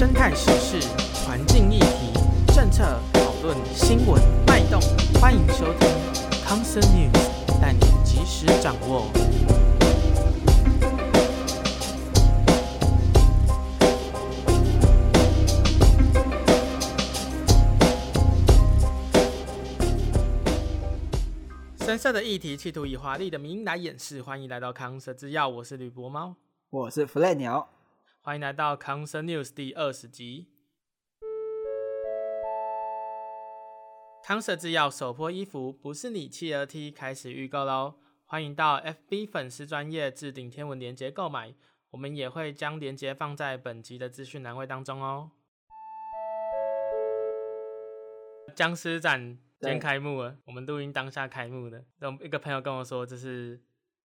生态时事、环境议题、政策讨论、新闻脉动，欢迎收听康森 News，带你及时掌握。深色的议题，企图以华丽的名义来掩饰。欢迎来到康森制药，我是吕博猫，我是弗莱鸟。欢迎来到康森 News 第二十集。康森制药首波衣服不是你企鹅 T 开始预购喽！欢迎到 FB 粉丝专业置顶天文链接购买，我们也会将链接放在本集的资讯栏位当中哦。僵尸展。今天开幕了，我们录音当下开幕的。一个朋友跟我说，这是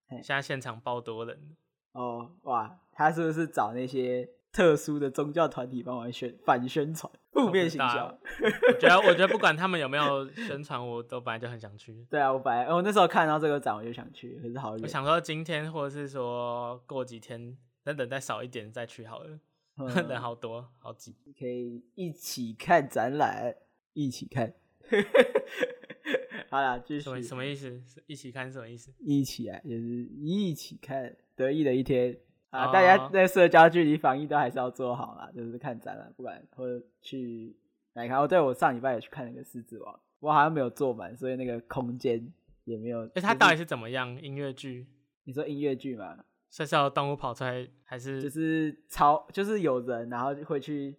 现在现场爆多人哦，哇！他是不是找那些特殊的宗教团体帮我宣反宣传、负面形象？我觉得，我觉得不管他们有没有宣传，我都本来就很想去。对啊，我本来我那时候看到这个展，我就想去，可是好远。我想说今天或者是说过几天，等等再少一点再去好了。嗯、人好多，好挤，可以一起看展览，一起看。好啦，继续。什么什么意思？一起看什么意思？一起啊，就是一起看得意的一天啊！大家在社交距离防疫都还是要做好啦，就是看展览，不管或者去来看。哦，对，我上礼拜也去看那个狮子王，我好像没有坐满，所以那个空间也没有。哎、欸，它到底是怎么样？音乐剧？你说音乐剧吗？是要动物跑出来，还是就是超？就是有人，然后会去。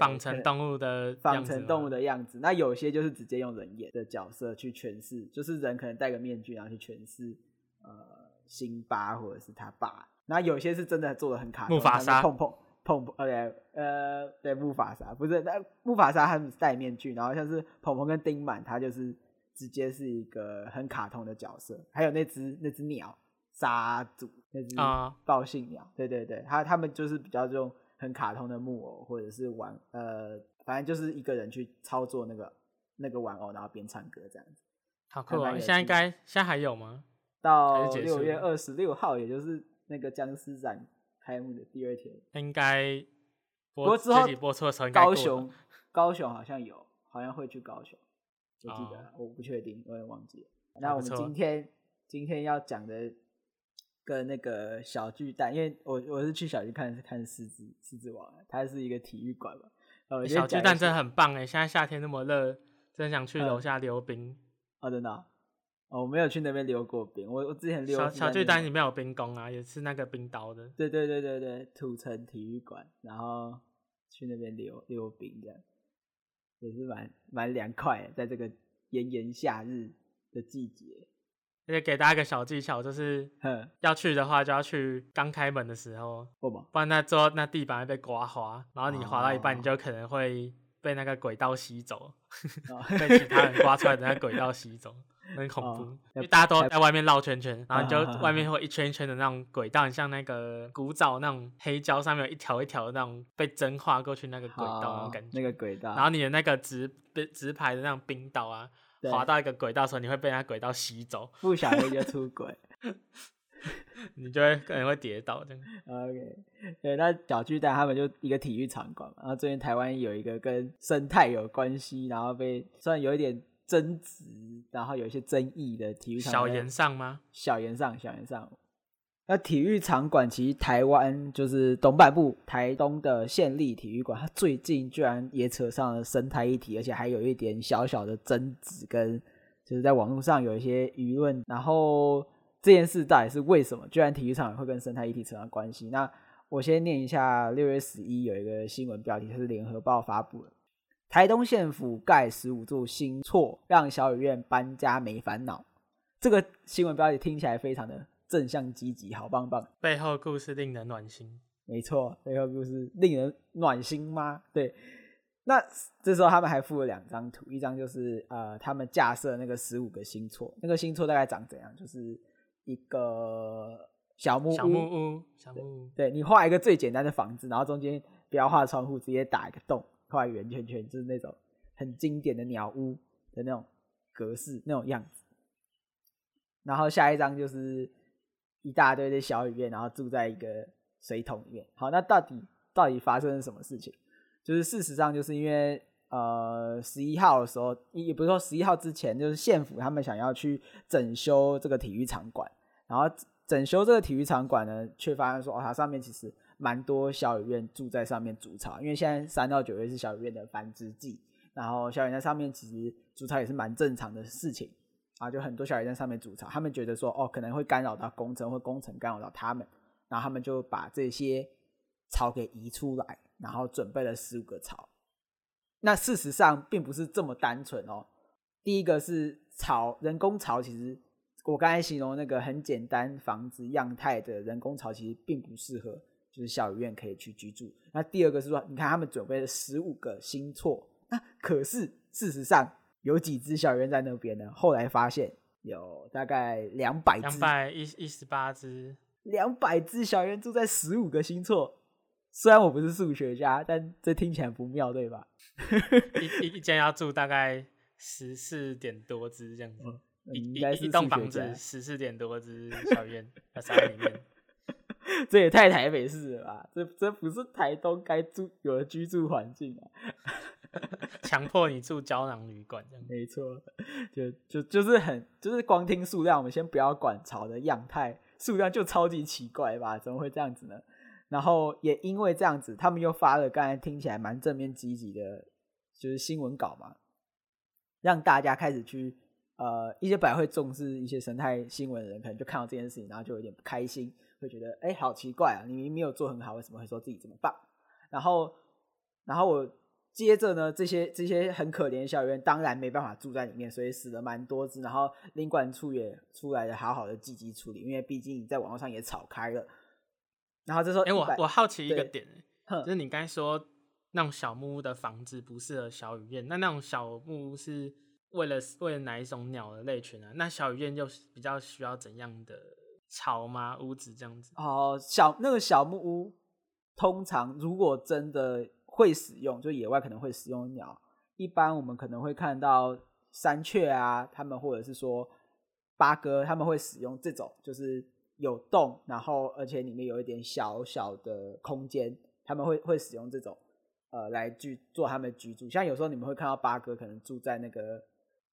仿成动物的仿成动物的样子，那有些就是直接用人演的角色去诠释，就是人可能戴个面具，然后去诠释呃辛巴或者是他爸。那有些是真的做的很卡通，木法沙碰碰碰碰，OK，呃，对，木法沙不是，那木法沙他们戴面具，然后像是鹏鹏跟丁满，他就是直接是一个很卡通的角色。还有那只那只鸟沙祖，那只报信鸟，对对对，他他们就是比较这种。很卡通的木偶，或者是玩呃，反正就是一个人去操作那个那个玩偶，然后边唱歌这样子。好酷啊！现在应该现在还有吗？到六月二十六号，也就是那个僵尸展开幕的第二天，应该。不过之后播出的时候，高 雄高雄好像有，好像会去高雄，我记得，哦、我不确定，我也忘记了。那我们今天今天要讲的。跟那个小巨蛋，因为我我是去小巨蛋是看狮子狮子王，它是一个体育馆嘛。呃，小巨蛋真的很棒哎，现在夏天那么热，真想去楼下溜冰。哦，真的？哦，我没有去那边溜过冰。我我之前溜小小巨蛋里面有冰宫啊，也是那个冰刀的。对对对对对，土城体育馆，然后去那边溜溜冰这样，也是蛮蛮凉快的，在这个炎炎夏日的季节。而且给大家一个小技巧，就是要去的话，就要去刚开门的时候，不然那桌那地板会被刮滑，然后你滑到一半，你就可能会被那个轨道吸走，被其他人刮出来的那轨道吸走，很恐怖。因为大家都在外面绕圈圈，然后你就外面会一圈一圈的那种轨道，很像那个古早那种黑胶上面有一条一条的那种被针划过去那个轨道那种感觉。那个轨道，然后你的那个直直排的那种冰岛啊。滑到一个轨道的时候，你会被那轨道吸走，不小心就出轨，你就会可能会跌倒这样。OK，对，那小巨蛋他们就一个体育场馆嘛，然后最近台湾有一个跟生态有关系，然后被虽然有一点争执，然后有一些争议的体育场。小岩上吗？小岩上，小岩上。那体育场馆其实台湾就是东半部台东的县立体育馆，它最近居然也扯上了生态议题，而且还有一点小小的争执，跟就是在网络上有一些舆论。然后这件事到底是为什么？居然体育场会跟生态议题扯上关系？那我先念一下六月十一有一个新闻标题，它是联合报发布的：台东县府盖十五座新厝，让小雨院搬家没烦恼。这个新闻标题听起来非常的。正向积极，好棒棒！背后故事令人暖心，没错，背后故事令人暖心吗？对。那这时候他们还附了两张图，一张就是呃，他们架设那个十五个新厝，那个新厝大概长怎样？就是一个小木屋，小木屋，小木屋。对，你画一个最简单的房子，然后中间不要画窗户，直接打一个洞，画圆圈圈，就是那种很经典的鸟屋的那种格式，那种样子。然后下一张就是。一大堆的小雨燕，然后住在一个水桶里面。好，那到底到底发生了什么事情？就是事实上就是因为呃十一号的时候，也不是说十一号之前，就是县府他们想要去整修这个体育场馆，然后整修这个体育场馆呢，却发现说哦，它上面其实蛮多小雨燕住在上面筑巢，因为现在三到九月是小雨燕的繁殖季，然后小雨燕在上面其实筑巢也是蛮正常的事情。啊，就很多小雨燕在上面筑巢，他们觉得说，哦，可能会干扰到工程，或工程干扰到他们，然后他们就把这些巢给移出来，然后准备了十五个巢。那事实上并不是这么单纯哦。第一个是巢，人工巢，其实我刚才形容那个很简单房子样态的人工巢，其实并不适合，就是小雨院可以去居住。那第二个是说，你看他们准备了十五个新厝，那可是事实上。有几只小雨燕在那边呢？后来发现有大概两百只，两百一一十八只，两百只小雨燕住在十五个新厝。虽然我不是数学家，但这听起来不妙，对吧？一一间要住大概十四点多只这样子，嗯、一一栋房子十四点多只小雨燕在里面，这也太台北市了吧？这这不是台东该住有的居住环境啊！强迫你住胶囊旅馆，这样没错，就就就是很就是光听数量，我们先不要管巢的样态，数量就超级奇怪吧？怎么会这样子呢？然后也因为这样子，他们又发了刚才听起来蛮正面积极的，就是新闻稿嘛，让大家开始去呃一些本来会重视一些生态新闻的人，可能就看到这件事情，然后就有点不开心，会觉得哎、欸，好奇怪啊！你明明没有做很好，为什么会说自己这么棒？然后，然后我。接着呢，这些这些很可怜的小雨燕当然没办法住在里面，所以死了蛮多只。然后领管处也出来了，好好的积极处理，因为毕竟在网络上也吵开了。然后这时候，哎、欸，我我好奇一个点，就是你刚才说那种小木屋的房子不适合小雨燕，那那种小木屋是为了为了哪一种鸟的类群呢、啊？那小雨燕又比较需要怎样的巢吗？屋子这样子？哦，小那个小木屋，通常如果真的。会使用，就野外可能会使用鸟。一般我们可能会看到山雀啊，他们或者是说八哥，他们会使用这种，就是有洞，然后而且里面有一点小小的空间，他们会会使用这种呃来居做他们居住。像有时候你们会看到八哥可能住在那个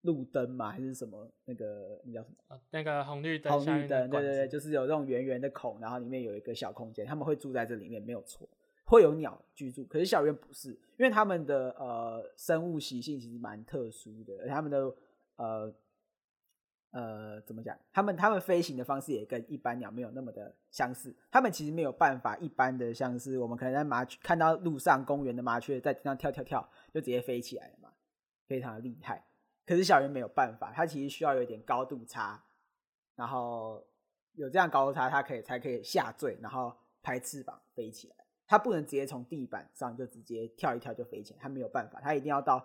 路灯嘛，还是什么那个那叫什么？那个红绿灯。红绿灯，对对对，就是有这种圆圆的孔，然后里面有一个小空间，他们会住在这里面，没有错。会有鸟居住，可是小雨燕不是，因为他们的呃生物习性其实蛮特殊的，而他们的呃呃怎么讲？他们他们飞行的方式也跟一般鸟没有那么的相似。他们其实没有办法一般的像是我们可能在麻雀看到路上公园的麻雀在地上跳跳跳就直接飞起来了嘛，非常的厉害。可是小雨燕没有办法，它其实需要有点高度差，然后有这样高度差，它可以才可以下坠，然后拍翅膀飞起来。它不能直接从地板上就直接跳一跳就飞起来，它没有办法，它一定要到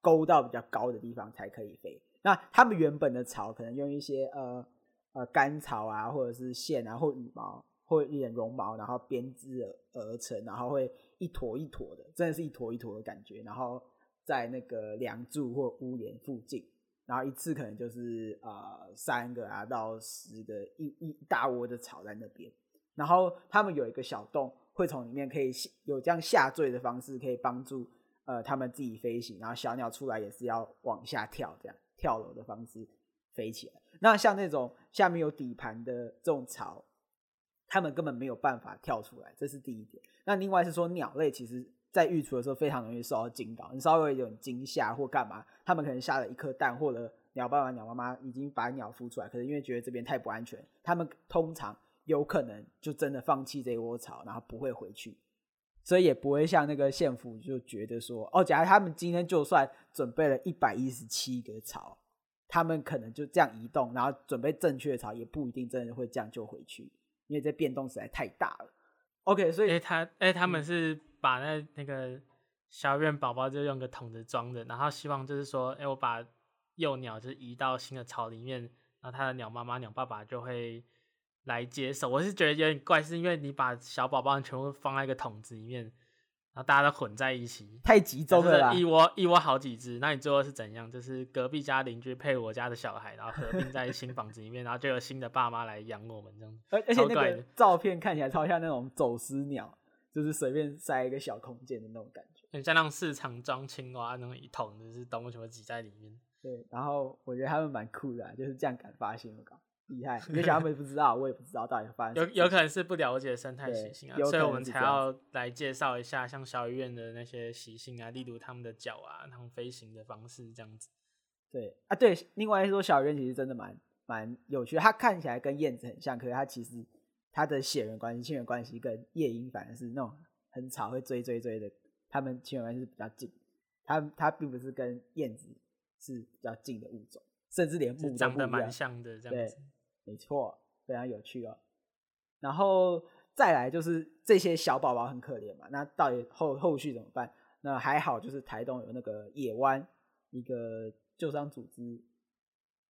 勾到比较高的地方才可以飞。那它们原本的巢可能用一些呃呃干草啊，或者是线啊，或羽毛，或一点绒毛，然后编织而而成，然后会一坨一坨的，真的是一坨一坨的感觉。然后在那个梁柱或屋檐附近，然后一次可能就是呃三个啊到十个一一大窝的巢在那边，然后他们有一个小洞。会从里面可以有这样下坠的方式，可以帮助呃他们自己飞行，然后小鸟出来也是要往下跳，这样跳楼的方式飞起来。那像那种下面有底盘的这种巢，他们根本没有办法跳出来，这是第一点。那另外是说鸟类其实在育雏的时候非常容易受到惊扰，你稍微有点惊吓或干嘛，他们可能下了一颗蛋，或者鸟爸爸、鸟妈妈已经把鸟孵出来，可是因为觉得这边太不安全，他们通常。有可能就真的放弃这一窝巢，然后不会回去，所以也不会像那个县府就觉得说，哦，假如他们今天就算准备了一百一十七个巢，他们可能就这样移动，然后准备正确的巢，也不一定真的会这样就回去，因为这变动实在太大了。OK，所以，哎、欸，他，哎、欸，他们是把那那个小院宝宝就用个桶子装着，然后希望就是说，哎、欸，我把幼鸟就移到新的巢里面，然后它的鸟妈妈、鸟爸爸就会。来接手，我是觉得有点怪，是因为你把小宝宝全部放在一个桶子里面，然后大家都混在一起，太集中了啦。一窝一窝好几只，那你最后是怎样？就是隔壁家邻居配我家的小孩，然后合并在新房子里面，然后就有新的爸妈来养我们这样。而而且那个照片看起来超像那种走私鸟，就是随便塞一个小空间的那种感觉。很像那种市场装青蛙那种一桶，就是动物全部挤在里面。对，然后我觉得他们蛮酷的、啊，就是这样敢发现，我靠，厉害！没想到他们不知道，我也不知道到底发生。有有可能是不了解生态习性啊，所以我们才要来介绍一下像小鱼院的那些习性啊，例如他们的脚啊，他们飞行的方式这样子。对啊，对，另外说小鱼苑其实真的蛮蛮有趣的，它看起来跟燕子很像，可是它其实它的血缘关系、亲缘关系跟夜莺反而是那种很吵会追追追的，他们亲缘关系是比较近，他他并不是跟燕子是比较近的物种，甚至连木长得蛮像的这样子，对，没错，非常有趣哦。然后再来就是这些小宝宝很可怜嘛，那到底后后续怎么办？那还好，就是台东有那个野湾一个。救伤组织，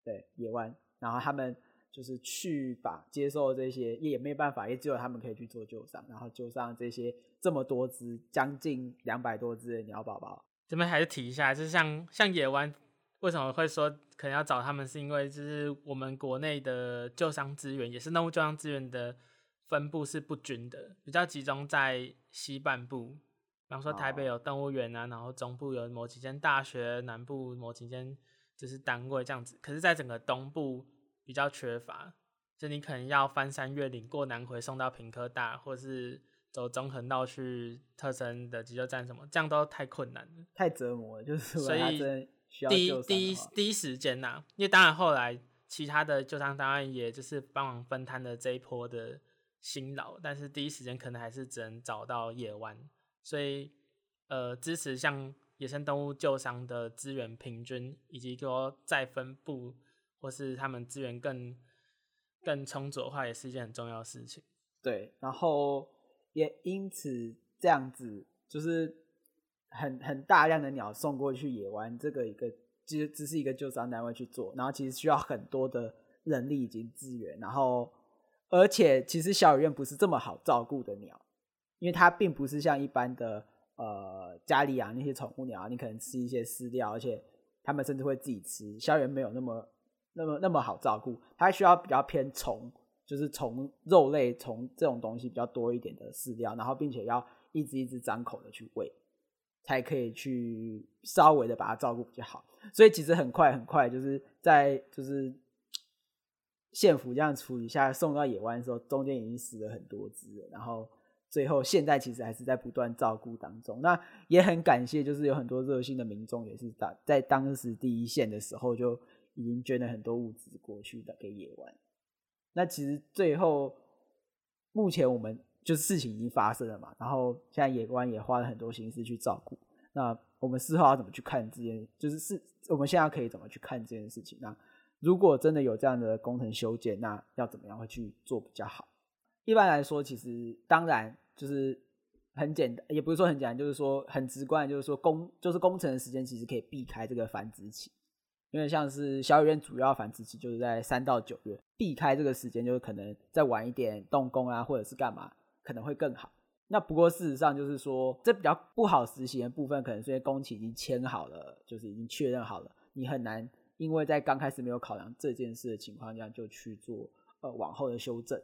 对野湾，然后他们就是去把接受这些，也没办法，也只有他们可以去做救伤，然后救伤这些这么多只，将近两百多只的鸟宝宝。这边还是提一下，就是像像野湾，为什么会说可能要找他们，是因为就是我们国内的救伤资源，也是动物救伤资源的分布是不均的，比较集中在西半部。比方说台北有动物园啊，然后中部有某几间大学，南部某几间就是单位这样子。可是，在整个东部比较缺乏，就你可能要翻山越岭过南回送到平科大，或是走中横道去特生的急救站什么，这样都太困难了，太折磨了。就是所以第一第一第一时间呐、啊，因为当然后来其他的救伤单位也就是帮忙分摊了这一波的辛劳，但是第一时间可能还是只能找到野湾。所以，呃，支持像野生动物救伤的资源平均，以及说再分布，或是他们资源更更充足的话，也是一件很重要的事情。对，然后也因此这样子，就是很很大量的鸟送过去野湾，这个一个其实只是一个救伤单位去做，然后其实需要很多的人力以及资源，然后而且其实小鱼苑不是这么好照顾的鸟。因为它并不是像一般的呃家里养那些宠物鸟，你可能吃一些饲料，而且它们甚至会自己吃。小鱼没有那么那么那么好照顾，它需要比较偏虫，就是虫肉类虫这种东西比较多一点的饲料，然后并且要一只一只张口的去喂，才可以去稍微的把它照顾比较好。所以其实很快很快，就是在就是县府这样处理下送到野湾的时候，中间已经死了很多只了，然后。最后，现在其实还是在不断照顾当中。那也很感谢，就是有很多热心的民众，也是在在当时第一线的时候就已经捐了很多物资过去的给野湾。那其实最后，目前我们就是事情已经发生了嘛，然后现在野湾也花了很多心思去照顾。那我们事后要怎么去看这件，就是是我们现在可以怎么去看这件事情？那如果真的有这样的工程修建，那要怎么样会去做比较好？一般来说，其实当然。就是很简单，也不是说很简单，就是说很直观，就是说工就是工程的时间其实可以避开这个繁殖期，因为像是小鱼苑主要繁殖期就是在三到九月，避开这个时间就是可能再晚一点动工啊，或者是干嘛可能会更好。那不过事实上就是说，这比较不好实行的部分，可能是因为工期已经签好了，就是已经确认好了，你很难因为在刚开始没有考量这件事的情况下就去做呃往后的修正。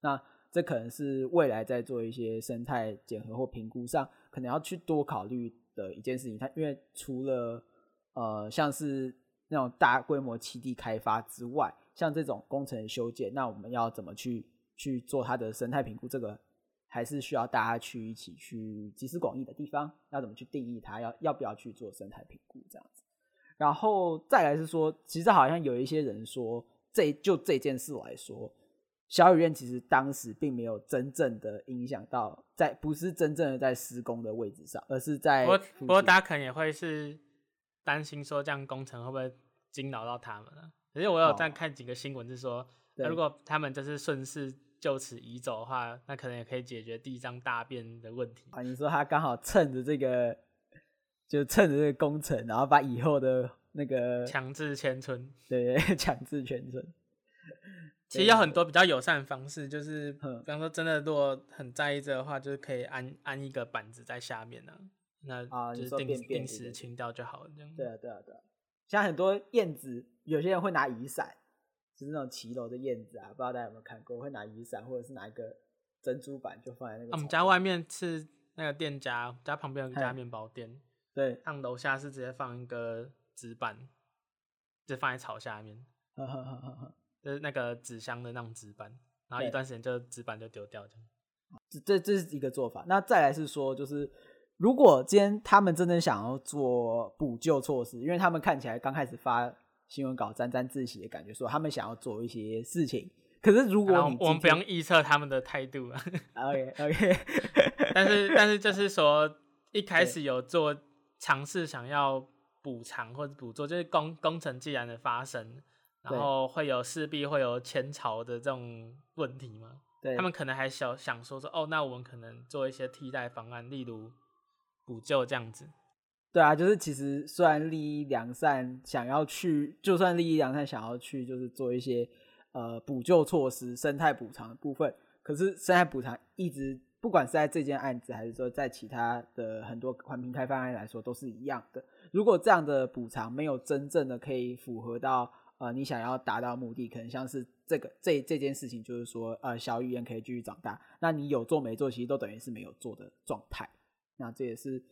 那这可能是未来在做一些生态检核或评估上，可能要去多考虑的一件事情。它因为除了呃像是那种大规模基地开发之外，像这种工程修建，那我们要怎么去去做它的生态评估？这个还是需要大家去一起去集思广益的地方。要怎么去定义它？要要不要去做生态评估这样子？然后再来是说，其实好像有一些人说，这就这件事来说。小雨院其实当时并没有真正的影响到在，不是真正的在施工的位置上，而是在。不过，不过大家可能也会是担心说，这样工程会不会惊扰到他们了？可是我有在看几个新闻，是说，哦，如果他们就是顺势就此移走的话，那可能也可以解决地上大便的问题。啊，你说他刚好趁着这个，就趁着这个工程，然后把以后的那个强制迁村，对，强制迁村。其实有很多比较友善的方式，就是比方说，真的如果很在意这个的话，就是可以安安一个板子在下面呢、啊，那就是定定时清掉就好了。这样对啊，对啊，对啊。像很多燕子，有些人会拿雨伞，就是那种骑楼的燕子啊，不知道大家有没有看过，会拿雨伞或者是拿一个珍珠板就放在那个。我们家外面是那个店家，家旁边有一家面包店。对，他们楼下是直接放一个纸板，就放在草下面，就是那个纸箱的那种纸板，然后一段时间就纸板就丢掉这样。这这是一个做法。那再来是说，就是如果今天他们真的想要做补救措施，因为他们看起来刚开始发新闻稿沾沾自喜的感觉，说他们想要做一些事情。可是如果你我们不用预测他们的态度啊。OK OK，但是但是就是说一开始有做。尝试想要补偿或者补做，就是工工程既然的发生，然后会有势必会有前朝的这种问题嘛？对，他们可能还想想说说哦，那我们可能做一些替代方案，例如补救这样子。对啊，就是其实虽然利益良善，想要去，就算利益良善想要去，就是做一些呃补救措施、生态补偿的部分，可是生态补偿一直。不管是在这件案子，还是说在其他的很多环评开发案来说，都是一样的。如果这样的补偿没有真正的可以符合到呃你想要达到目的，可能像是这个这这件事情，就是说呃小语言可以继续长大，那你有做没做，其实都等于是没有做的状态。那这也是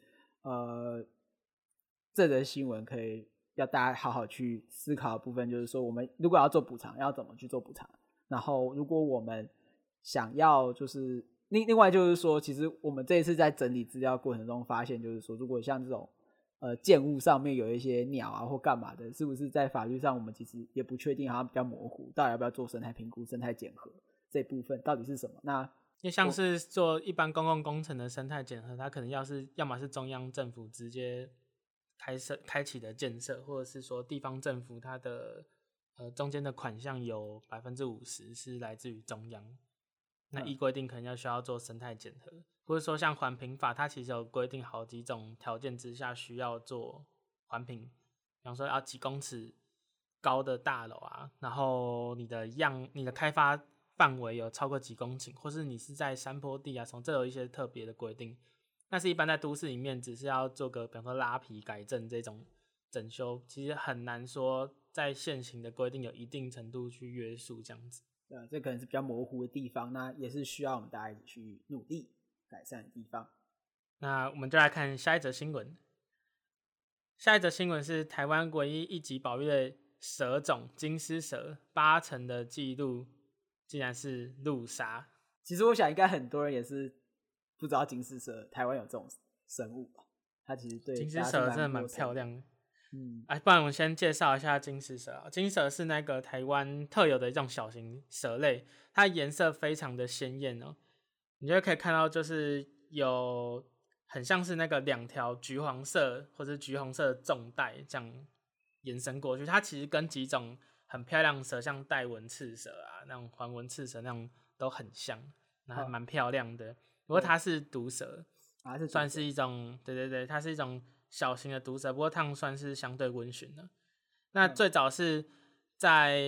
呃这则新闻可以要大家好好去思考的部分，就是说我们如果要做补偿，要怎么去做补偿？然后如果我们想要就是。另另外就是说，其实我们这一次在整理资料过程中发现，就是说，如果像这种呃建物上面有一些鸟啊或干嘛的，是不是在法律上我们其实也不确定，好像比较模糊，到底要不要做生态评估、生态检核这部分到底是什么？那因为像是做一般公共工程的生态检核，它可能要是要么是中央政府直接开设开启的建设，或者是说地方政府它的呃中间的款项有百分之五十是来自于中央。那依规定可能要需要做生态检核，或者说像环评法，它其实有规定好几种条件之下需要做环评，比方说要几公尺高的大楼啊，然后你的样你的开发范围有超过几公顷，或是你是在山坡地啊，从这有一些特别的规定。但是一般在都市里面，只是要做个比方说拉皮改正这种整修，其实很难说在现行的规定有一定程度去约束这样子。呃，这可能是比较模糊的地方，那也是需要我们大家一起去努力改善的地方。那我们就来看下一则新闻。下一则新闻是台湾唯一一级保育的蛇种金丝蛇，八成的记录竟然是陆鲨。其实我想，应该很多人也是不知道金丝蛇台湾有这种生物吧？它其实对金丝蛇真的蛮漂亮的。嗯，哎，不然我们先介绍一下金丝蛇啊。金蛇是那个台湾特有的一种小型蛇类，它颜色非常的鲜艳哦。你就可以看到，就是有很像是那个两条橘黄色或者橘红色的纵带这样延伸过去。它其实跟几种很漂亮的蛇，像带纹刺蛇啊、那种环纹刺蛇那种都很像，那还蛮漂亮的。不过它是毒蛇，还，是算是一种，对对对，它是一种。小型的毒蛇，不过它们算是相对温驯的。那最早是在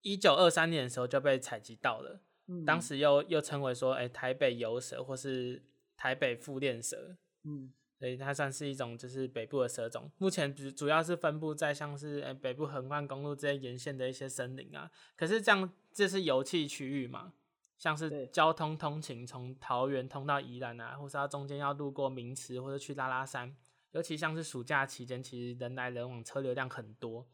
一九二三年的时候就被采集到了，嗯、当时又又称为说，哎、欸，台北游蛇或是台北腹链蛇，嗯，所以它算是一种就是北部的蛇种。目前主主要是分布在像是哎、欸、北部横贯公路这些沿线的一些森林啊。可是这样这是油气区域嘛，像是交通通勤从桃园通到宜兰啊，或是它中间要路过名池或者去拉拉山。尤其像是暑假期间，其实人来人往，车流量很多，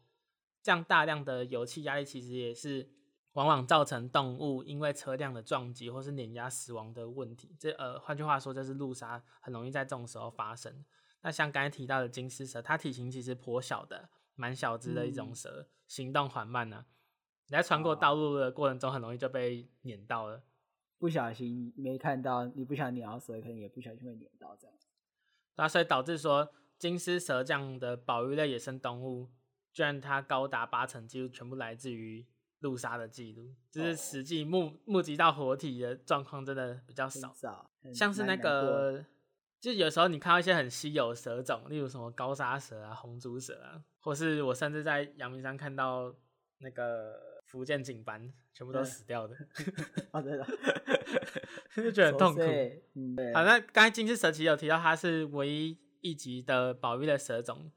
这样大量的油气压力，其实也是往往造成动物因为车辆的撞击或是碾压死亡的问题。这呃，换句话说，就是路杀很容易在这种时候发生。那像刚才提到的金丝蛇，它体型其实颇小的，蛮小只的一种蛇，嗯、行动缓慢呢、啊。你在穿过道路的过程中，很容易就被碾到了。不小心没看到，你不想碾到蛇，可能也不小心会碾到这样。那所以导致说金丝蛇这样的保育类野生动物，居然它高达八成几乎全部来自于陆杀的记录，就是实际目目击到活体的状况真的比较少。像是那个，就有时候你看到一些很稀有的蛇种，例如什么高沙蛇啊、红竹蛇啊，或是我甚至在阳明山看到那个福建警斑，全部都死掉的。啊，对的。就 觉得很痛苦。好，那刚才金丝蛇其实有提到，它是唯一一级的保育的蛇种。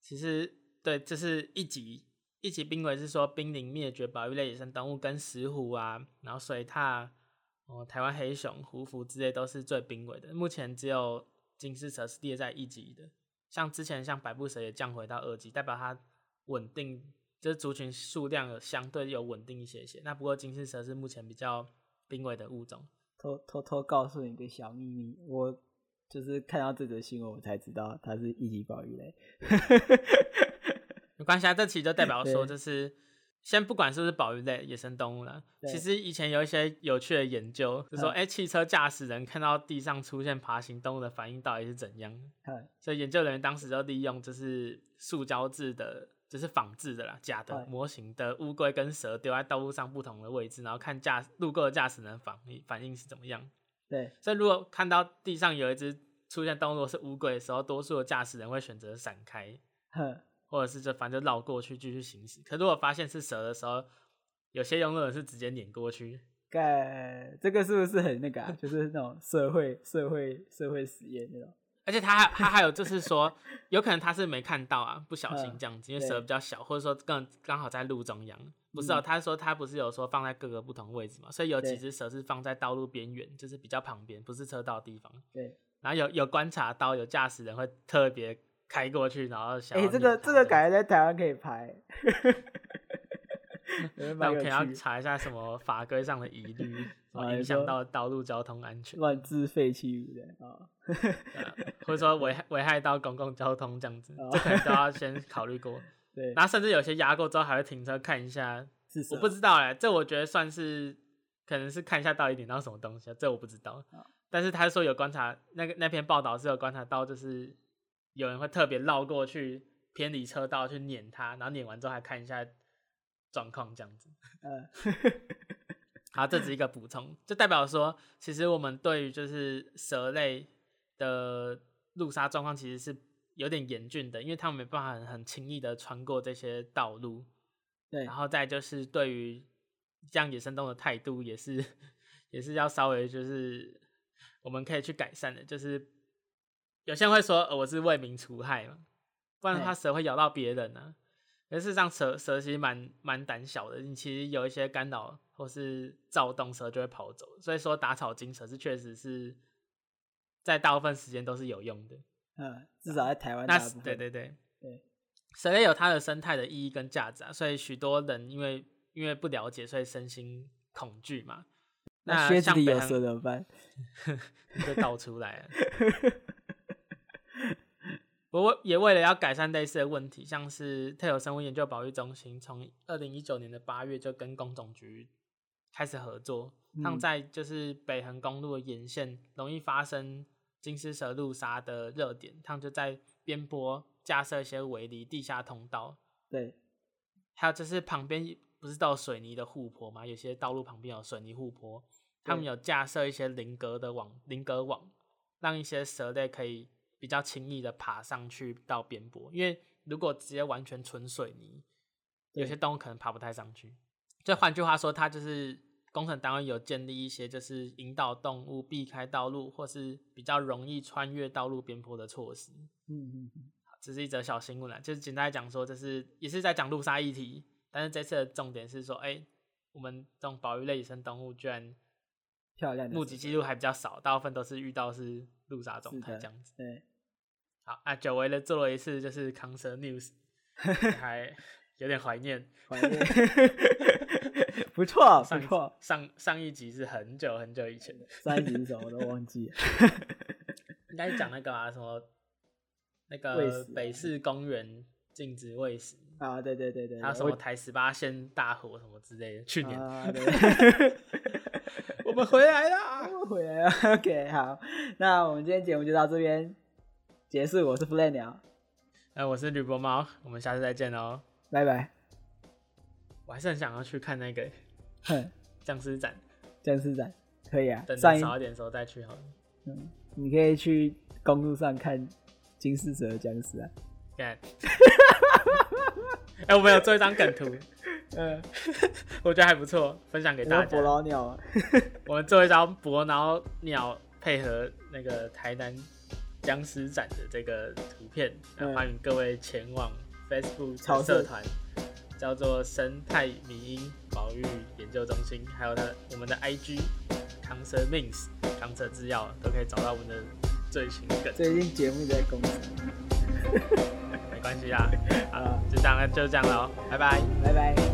其实，对，这是一级一级濒危，是说濒临灭绝保育类野生动物，跟石虎啊，然后水獭、哦，台湾黑熊、胡服之类都是最濒危的。目前只有金丝蛇是列在一级的，像之前像百步蛇也降回到二级，代表它稳定，就是族群数量有相对有稳定一些些。那不过金丝蛇是目前比较濒危的物种。偷偷偷告诉你个小秘密，我就是看到这则新闻我才知道它是一级保育类。没关系啊，这期就代表说就是。先不管是不是保育类野生动物了，其实以前有一些有趣的研究，就说，哎、欸，汽车驾驶人看到地上出现爬行动物的反应到底是怎样？所以研究人员当时就利用就是塑胶制的，就是仿制的啦，假的模型的乌龟跟蛇丢在道路上不同的位置，然后看驾路过的驾驶人反应反应是怎么样。对，所以如果看到地上有一只出现动物是乌龟的时候，多数的驾驶人会选择闪开。或者是就反正绕过去继续行驶，可如果发现是蛇的时候，有些用路人是直接碾过去。盖，这个是不是很那个啊？就是那种社会社会社会实验那种。而且他还他还有就是说，有可能他是没看到啊，不小心这样子，因为蛇比较小，或者说更刚好在路中央。不是哦，他说他不是有说放在各个不同位置嘛，所以有几只蛇是放在道路边缘，就是比较旁边，不是车道的地方。对。然后有有观察到有驾驶人会特别。开过去，然后想。哎、欸，这个这个感觉在台湾可以拍。那我可能要查一下什么法规上的疑虑，影响到道路交通安全。乱置废弃物的啊，或者说危害危害到公共交通这样子，这可能都要先考虑过。对，然后甚至有些压过之后还会停车看一下。我不知道哎，这我觉得算是可能是看一下到底点到什么东西，这我不知道。但是他说有观察，那个那篇报道是有观察到，就是。有人会特别绕过去，偏离车道去碾它，然后碾完之后还看一下状况，这样子。嗯，好，这只是一个补充，就代表说，其实我们对于就是蛇类的路杀状况，其实是有点严峻的，因为他们没办法很很轻易的穿过这些道路。对，然后再就是对于这样野生动物的态度，也是 也是要稍微就是我们可以去改善的，就是。有些人会说，呃，我是为民除害嘛，不然的话蛇会咬到别人呢、啊。可是事实上蛇，蛇蛇其实蛮蛮胆小的，你其实有一些干扰或是躁动，蛇就会跑走。所以说打草惊蛇是确实是在大部分时间都是有用的。嗯，至少在台湾。那对对对对，蛇类有它的生态的意义跟价值啊，所以许多人因为因为不了解，所以身心恐惧嘛。那靴子里有蛇怎么办？就倒出来了。我也为了要改善类似的问题，像是特有生物研究保育中心从二零一九年的八月就跟工总局开始合作，他们在就是北横公路的沿线容易发生金丝蛇路杀的热点，他们就在边坡架设一些围篱、地下通道。对，还有就是旁边不是都有水泥的护坡吗？有些道路旁边有水泥护坡，他们有架设一些菱格的网、菱格网，让一些蛇类可以。比较轻易的爬上去到边坡，因为如果直接完全纯水泥，有些动物可能爬不太上去。就换句话说，它就是工程单位有建立一些就是引导动物避开道路，或是比较容易穿越道路边坡的措施。嗯嗯嗯，这是一则小新闻啦，就是简单来讲说，这是也是在讲路杀议题，但是这次的重点是说，哎、欸，我们这种保育类野生动物居然漂亮，目击记录还比较少，大部分都是遇到是路杀状态这样子。对。好啊，久违的做了一次就是 Concert News，还有点怀念，怀念，不错不错。上上一集是很久很久以前的，上一集是什么我都忘记了，应该是讲那个啊什么那个北市公园禁止喂食啊，对对对对，还有什么台十八线大火什么之类的，去年，我们回来了，我们回来了，OK，好，那我们今天节目就到这边。结束，我是 Fly 鸟，哎，我是吕博猫，我们下次再见哦，拜拜。我还是很想要去看那个，哼，僵尸展，僵尸展可以啊，等少一点的时候再去好了。嗯，你可以去公路上看金丝蛇的僵尸啊。看，哎，我们有做一张梗图，嗯，我觉得还不错，分享给大家。伯劳鸟啊，我们做一张伯劳鸟配合那个台南。僵尸展的这个图片，欢迎各位前往 Facebook 社团，叫做生态迷因保育研究中心，还有它我们的 IG 扛车 means 扛车制药都可以找到我们的最新梗。最近节目在公司，没关系啦，好了，就这样了，就这样了，拜拜，拜拜。